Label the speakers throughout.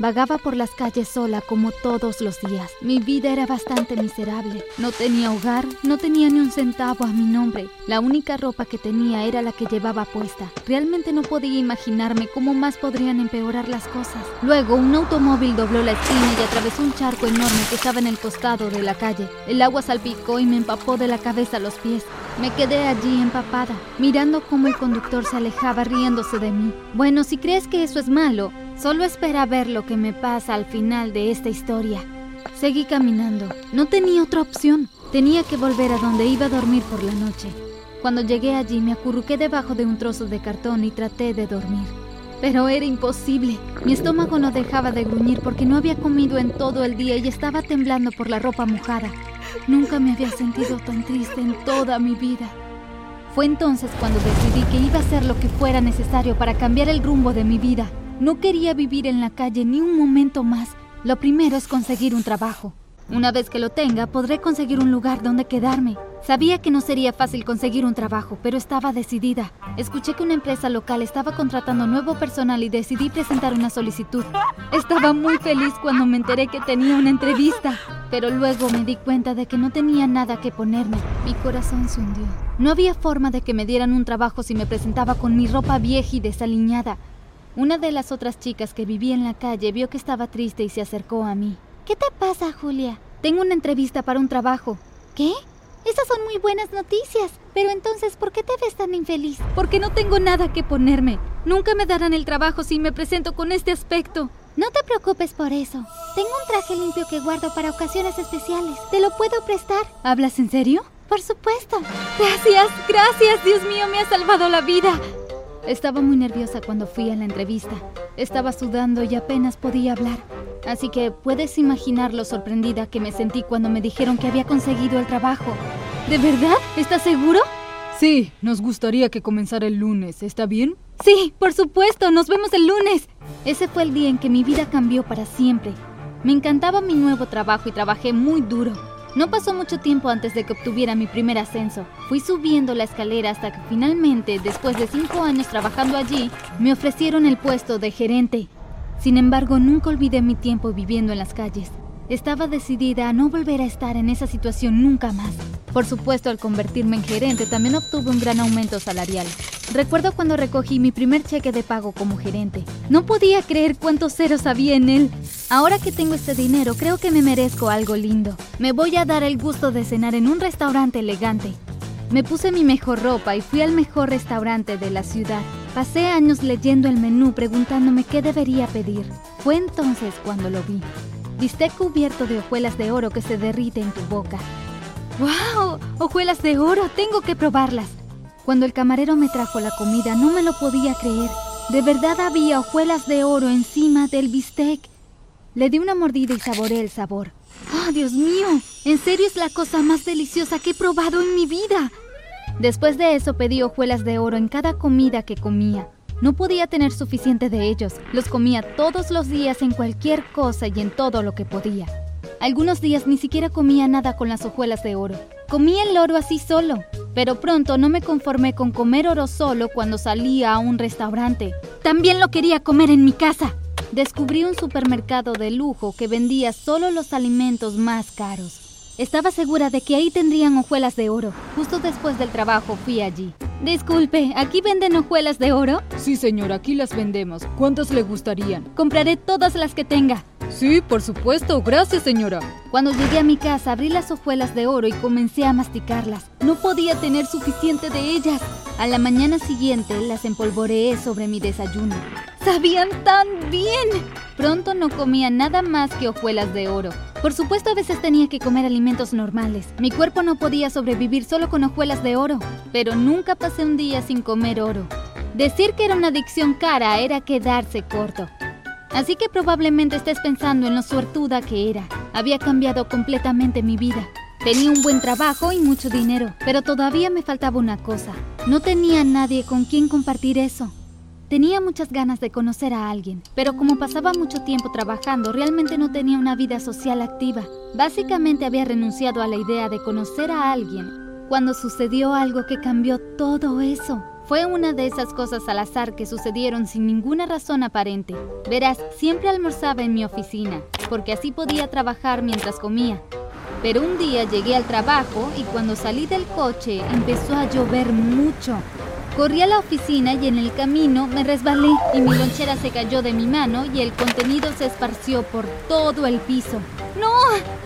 Speaker 1: Vagaba por las calles sola como todos los días. Mi vida era bastante miserable. No tenía hogar, no tenía ni un centavo a mi nombre. La única ropa que tenía era la que llevaba puesta. Realmente no podía imaginarme cómo más podrían empeorar las cosas. Luego, un automóvil dobló la esquina y atravesó un charco enorme que estaba en el costado de la calle. El agua salpicó y me empapó de la cabeza a los pies. Me quedé allí empapada, mirando cómo el conductor se alejaba riéndose de mí. Bueno, si crees que eso es malo, Solo espera ver lo que me pasa al final de esta historia. Seguí caminando. No tenía otra opción. Tenía que volver a donde iba a dormir por la noche. Cuando llegué allí me acurruqué debajo de un trozo de cartón y traté de dormir. Pero era imposible. Mi estómago no dejaba de gruñir porque no había comido en todo el día y estaba temblando por la ropa mojada. Nunca me había sentido tan triste en toda mi vida. Fue entonces cuando decidí que iba a hacer lo que fuera necesario para cambiar el rumbo de mi vida. No quería vivir en la calle ni un momento más. Lo primero es conseguir un trabajo. Una vez que lo tenga, podré conseguir un lugar donde quedarme. Sabía que no sería fácil conseguir un trabajo, pero estaba decidida. Escuché que una empresa local estaba contratando nuevo personal y decidí presentar una solicitud. Estaba muy feliz cuando me enteré que tenía una entrevista, pero luego me di cuenta de que no tenía nada que ponerme. Mi corazón se hundió. No había forma de que me dieran un trabajo si me presentaba con mi ropa vieja y desaliñada. Una de las otras chicas que vivía en la calle vio que estaba triste y se acercó a mí. ¿Qué te pasa, Julia? Tengo una entrevista para un trabajo. ¿Qué? Esas son muy buenas noticias. Pero entonces, ¿por qué te ves tan infeliz? Porque no tengo nada que ponerme. Nunca me darán el trabajo si me presento con este aspecto. No te preocupes por eso. Tengo un traje limpio que guardo para ocasiones especiales. ¿Te lo puedo prestar? ¿Hablas en serio? Por supuesto. Gracias, gracias. Dios mío, me ha salvado la vida. Estaba muy nerviosa cuando fui a la entrevista. Estaba sudando y apenas podía hablar. Así que puedes imaginar lo sorprendida que me sentí cuando me dijeron que había conseguido el trabajo. ¿De verdad? ¿Estás seguro?
Speaker 2: Sí, nos gustaría que comenzara el lunes. ¿Está bien?
Speaker 1: Sí, por supuesto. Nos vemos el lunes. Ese fue el día en que mi vida cambió para siempre. Me encantaba mi nuevo trabajo y trabajé muy duro. No pasó mucho tiempo antes de que obtuviera mi primer ascenso. Fui subiendo la escalera hasta que finalmente, después de cinco años trabajando allí, me ofrecieron el puesto de gerente. Sin embargo, nunca olvidé mi tiempo viviendo en las calles. Estaba decidida a no volver a estar en esa situación nunca más. Por supuesto, al convertirme en gerente también obtuve un gran aumento salarial. Recuerdo cuando recogí mi primer cheque de pago como gerente. No podía creer cuántos ceros había en él. Ahora que tengo este dinero, creo que me merezco algo lindo. Me voy a dar el gusto de cenar en un restaurante elegante. Me puse mi mejor ropa y fui al mejor restaurante de la ciudad. Pasé años leyendo el menú preguntándome qué debería pedir. Fue entonces cuando lo vi. Viste cubierto de hojuelas de oro que se derrite en tu boca. ¡Wow! ¡Hojuelas de oro! Tengo que probarlas. Cuando el camarero me trajo la comida no me lo podía creer. De verdad había hojuelas de oro encima del bistec. Le di una mordida y saboreé el sabor. ¡Oh, Dios mío! En serio es la cosa más deliciosa que he probado en mi vida. Después de eso pedí hojuelas de oro en cada comida que comía. No podía tener suficiente de ellos. Los comía todos los días en cualquier cosa y en todo lo que podía. Algunos días ni siquiera comía nada con las hojuelas de oro. Comía el oro así solo. Pero pronto no me conformé con comer oro solo cuando salía a un restaurante. También lo quería comer en mi casa. Descubrí un supermercado de lujo que vendía solo los alimentos más caros. Estaba segura de que ahí tendrían hojuelas de oro. Justo después del trabajo fui allí. Disculpe, ¿aquí venden hojuelas de oro?
Speaker 2: Sí, señor, aquí las vendemos. ¿Cuántas le gustarían?
Speaker 1: Compraré todas las que tenga.
Speaker 2: Sí, por supuesto. Gracias, señora.
Speaker 1: Cuando llegué a mi casa, abrí las hojuelas de oro y comencé a masticarlas. No podía tener suficiente de ellas. A la mañana siguiente las empolvoreé sobre mi desayuno. ¡Sabían tan bien! Pronto no comía nada más que hojuelas de oro. Por supuesto a veces tenía que comer alimentos normales. Mi cuerpo no podía sobrevivir solo con hojuelas de oro, pero nunca pasé un día sin comer oro. Decir que era una adicción cara era quedarse corto. Así que probablemente estés pensando en lo suertuda que era. Había cambiado completamente mi vida. Tenía un buen trabajo y mucho dinero, pero todavía me faltaba una cosa. No tenía nadie con quien compartir eso. Tenía muchas ganas de conocer a alguien, pero como pasaba mucho tiempo trabajando, realmente no tenía una vida social activa. Básicamente había renunciado a la idea de conocer a alguien cuando sucedió algo que cambió todo eso. Fue una de esas cosas al azar que sucedieron sin ninguna razón aparente. Verás, siempre almorzaba en mi oficina, porque así podía trabajar mientras comía. Pero un día llegué al trabajo y cuando salí del coche empezó a llover mucho. Corrí a la oficina y en el camino me resbalé y mi lonchera se cayó de mi mano y el contenido se esparció por todo el piso. ¡No!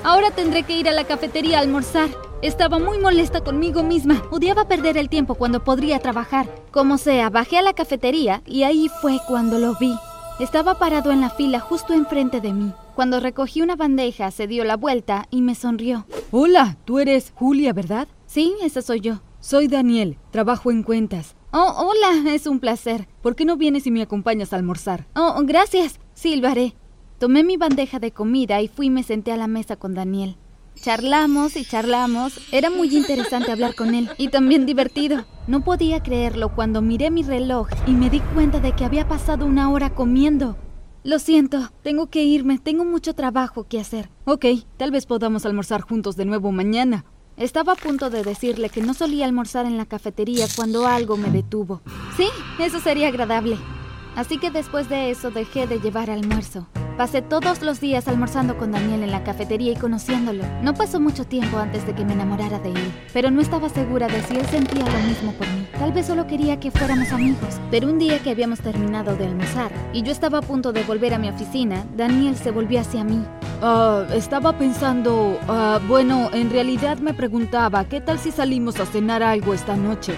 Speaker 1: Ahora tendré que ir a la cafetería a almorzar. Estaba muy molesta conmigo misma. Odiaba perder el tiempo cuando podría trabajar. Como sea, bajé a la cafetería y ahí fue cuando lo vi. Estaba parado en la fila justo enfrente de mí. Cuando recogí una bandeja, se dio la vuelta y me sonrió.
Speaker 2: Hola, tú eres Julia, ¿verdad?
Speaker 1: Sí, esa soy yo.
Speaker 2: Soy Daniel, trabajo en cuentas.
Speaker 1: Oh, hola, es un placer.
Speaker 2: ¿Por qué no vienes y me acompañas a almorzar?
Speaker 1: Oh, gracias. Sí, lo haré. Tomé mi bandeja de comida y fui y me senté a la mesa con Daniel. Charlamos y charlamos. Era muy interesante hablar con él y también divertido. No podía creerlo cuando miré mi reloj y me di cuenta de que había pasado una hora comiendo. Lo siento, tengo que irme, tengo mucho trabajo que hacer.
Speaker 2: Ok, tal vez podamos almorzar juntos de nuevo mañana.
Speaker 1: Estaba a punto de decirle que no solía almorzar en la cafetería cuando algo me detuvo. Sí, eso sería agradable. Así que después de eso dejé de llevar almuerzo. Pasé todos los días almorzando con Daniel en la cafetería y conociéndolo. No pasó mucho tiempo antes de que me enamorara de él, pero no estaba segura de si él sentía lo mismo por mí. Tal vez solo quería que fuéramos amigos. Pero un día que habíamos terminado de almorzar y yo estaba a punto de volver a mi oficina, Daniel se volvió hacia mí.
Speaker 2: Ah, estaba pensando, ah, bueno, en realidad me preguntaba, ¿qué tal si salimos a cenar algo esta noche?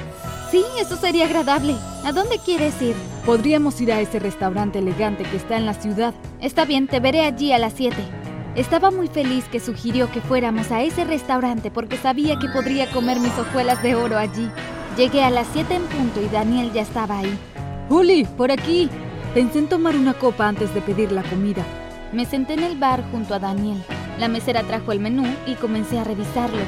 Speaker 1: Sí, eso sería agradable. ¿A dónde quieres ir?
Speaker 2: Podríamos ir a ese restaurante elegante que está en la ciudad.
Speaker 1: Está bien, te veré allí a las 7. Estaba muy feliz que sugirió que fuéramos a ese restaurante porque sabía que podría comer mis hojuelas de oro allí. Llegué a las 7 en punto y Daniel ya estaba ahí.
Speaker 2: Juli, por aquí. Pensé en tomar una copa antes de pedir la comida.
Speaker 1: Me senté en el bar junto a Daniel. La mesera trajo el menú y comencé a revisarlo.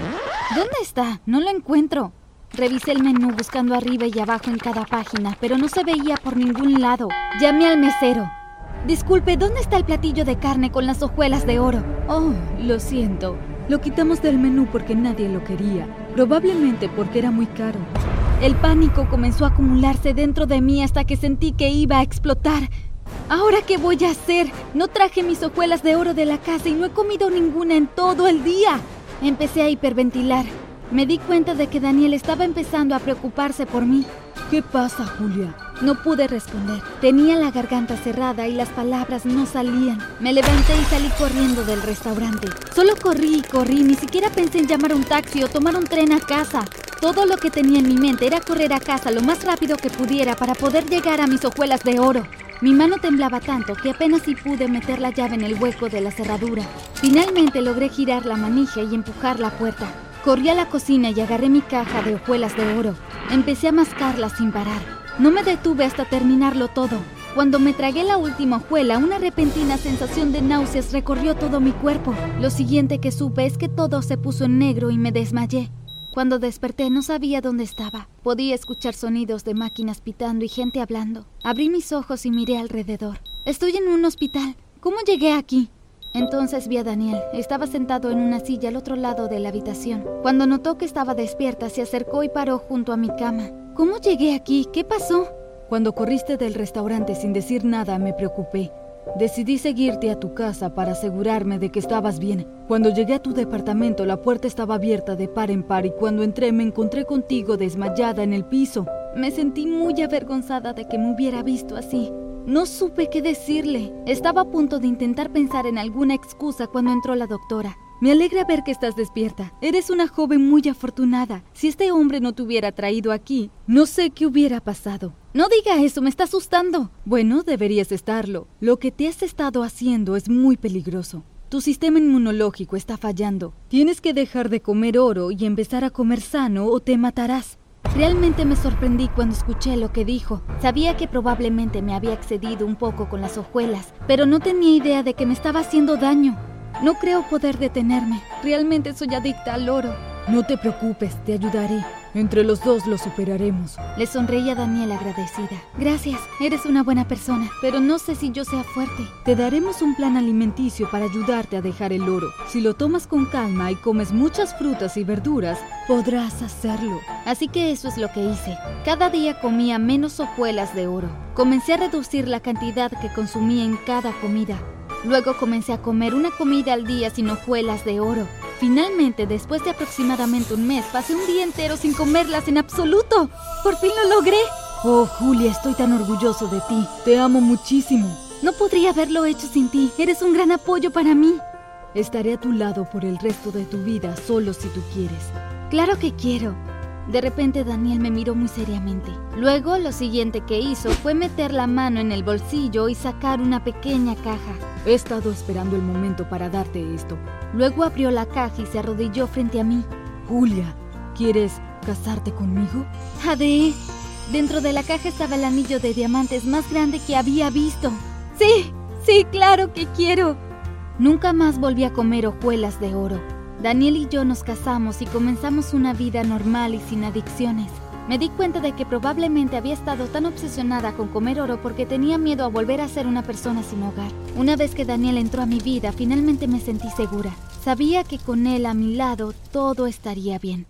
Speaker 1: ¿Dónde está? No lo encuentro. Revisé el menú buscando arriba y abajo en cada página, pero no se veía por ningún lado. Llamé al mesero. Disculpe, ¿dónde está el platillo de carne con las hojuelas de oro?
Speaker 2: Oh, lo siento. Lo quitamos del menú porque nadie lo quería. Probablemente porque era muy caro.
Speaker 1: El pánico comenzó a acumularse dentro de mí hasta que sentí que iba a explotar. ¿Ahora qué voy a hacer? No traje mis hojuelas de oro de la casa y no he comido ninguna en todo el día. Empecé a hiperventilar. Me di cuenta de que Daniel estaba empezando a preocuparse por mí.
Speaker 2: ¿Qué pasa, Julia?
Speaker 1: No pude responder. Tenía la garganta cerrada y las palabras no salían. Me levanté y salí corriendo del restaurante. Solo corrí y corrí, ni siquiera pensé en llamar un taxi o tomar un tren a casa. Todo lo que tenía en mi mente era correr a casa lo más rápido que pudiera para poder llegar a mis hojuelas de oro. Mi mano temblaba tanto que apenas si pude meter la llave en el hueco de la cerradura. Finalmente logré girar la manija y empujar la puerta. Corrí a la cocina y agarré mi caja de hojuelas de oro. Empecé a mascarla sin parar. No me detuve hasta terminarlo todo. Cuando me tragué la última hojuela, una repentina sensación de náuseas recorrió todo mi cuerpo. Lo siguiente que supe es que todo se puso en negro y me desmayé. Cuando desperté no sabía dónde estaba. Podía escuchar sonidos de máquinas pitando y gente hablando. Abrí mis ojos y miré alrededor. Estoy en un hospital. ¿Cómo llegué aquí? Entonces vi a Daniel. Estaba sentado en una silla al otro lado de la habitación. Cuando notó que estaba despierta, se acercó y paró junto a mi cama. ¿Cómo llegué aquí? ¿Qué pasó?
Speaker 2: Cuando corriste del restaurante sin decir nada, me preocupé. Decidí seguirte a tu casa para asegurarme de que estabas bien. Cuando llegué a tu departamento la puerta estaba abierta de par en par y cuando entré me encontré contigo desmayada en el piso.
Speaker 1: Me sentí muy avergonzada de que me hubiera visto así. No supe qué decirle. Estaba a punto de intentar pensar en alguna excusa cuando entró la doctora.
Speaker 2: Me alegra ver que estás despierta. Eres una joven muy afortunada. Si este hombre no te hubiera traído aquí, no sé qué hubiera pasado.
Speaker 1: No diga eso, me está asustando.
Speaker 2: Bueno, deberías estarlo. Lo que te has estado haciendo es muy peligroso. Tu sistema inmunológico está fallando. Tienes que dejar de comer oro y empezar a comer sano o te matarás.
Speaker 1: Realmente me sorprendí cuando escuché lo que dijo. Sabía que probablemente me había excedido un poco con las hojuelas, pero no tenía idea de que me estaba haciendo daño. No creo poder detenerme. Realmente soy adicta al oro.
Speaker 2: No te preocupes, te ayudaré. Entre los dos lo superaremos.
Speaker 1: Le sonreía Daniel agradecida. Gracias, eres una buena persona, pero no sé si yo sea fuerte.
Speaker 2: Te daremos un plan alimenticio para ayudarte a dejar el oro. Si lo tomas con calma y comes muchas frutas y verduras, podrás hacerlo.
Speaker 1: Así que eso es lo que hice. Cada día comía menos hojuelas de oro. Comencé a reducir la cantidad que consumía en cada comida. Luego comencé a comer una comida al día sin hojuelas de oro. Finalmente, después de aproximadamente un mes, pasé un día entero sin comerlas en absoluto. ¡Por fin lo logré!
Speaker 2: Oh, Julia, estoy tan orgulloso de ti. Te amo muchísimo.
Speaker 1: No podría haberlo hecho sin ti. Eres un gran apoyo para mí.
Speaker 2: Estaré a tu lado por el resto de tu vida, solo si tú quieres.
Speaker 1: Claro que quiero. De repente Daniel me miró muy seriamente. Luego lo siguiente que hizo fue meter la mano en el bolsillo y sacar una pequeña caja.
Speaker 2: He estado esperando el momento para darte esto.
Speaker 1: Luego abrió la caja y se arrodilló frente a mí.
Speaker 2: Julia, ¿quieres casarte conmigo?
Speaker 1: Jade, dentro de la caja estaba el anillo de diamantes más grande que había visto. Sí, sí, claro que quiero. Nunca más volví a comer hojuelas de oro. Daniel y yo nos casamos y comenzamos una vida normal y sin adicciones. Me di cuenta de que probablemente había estado tan obsesionada con comer oro porque tenía miedo a volver a ser una persona sin hogar. Una vez que Daniel entró a mi vida, finalmente me sentí segura. Sabía que con él a mi lado todo estaría bien.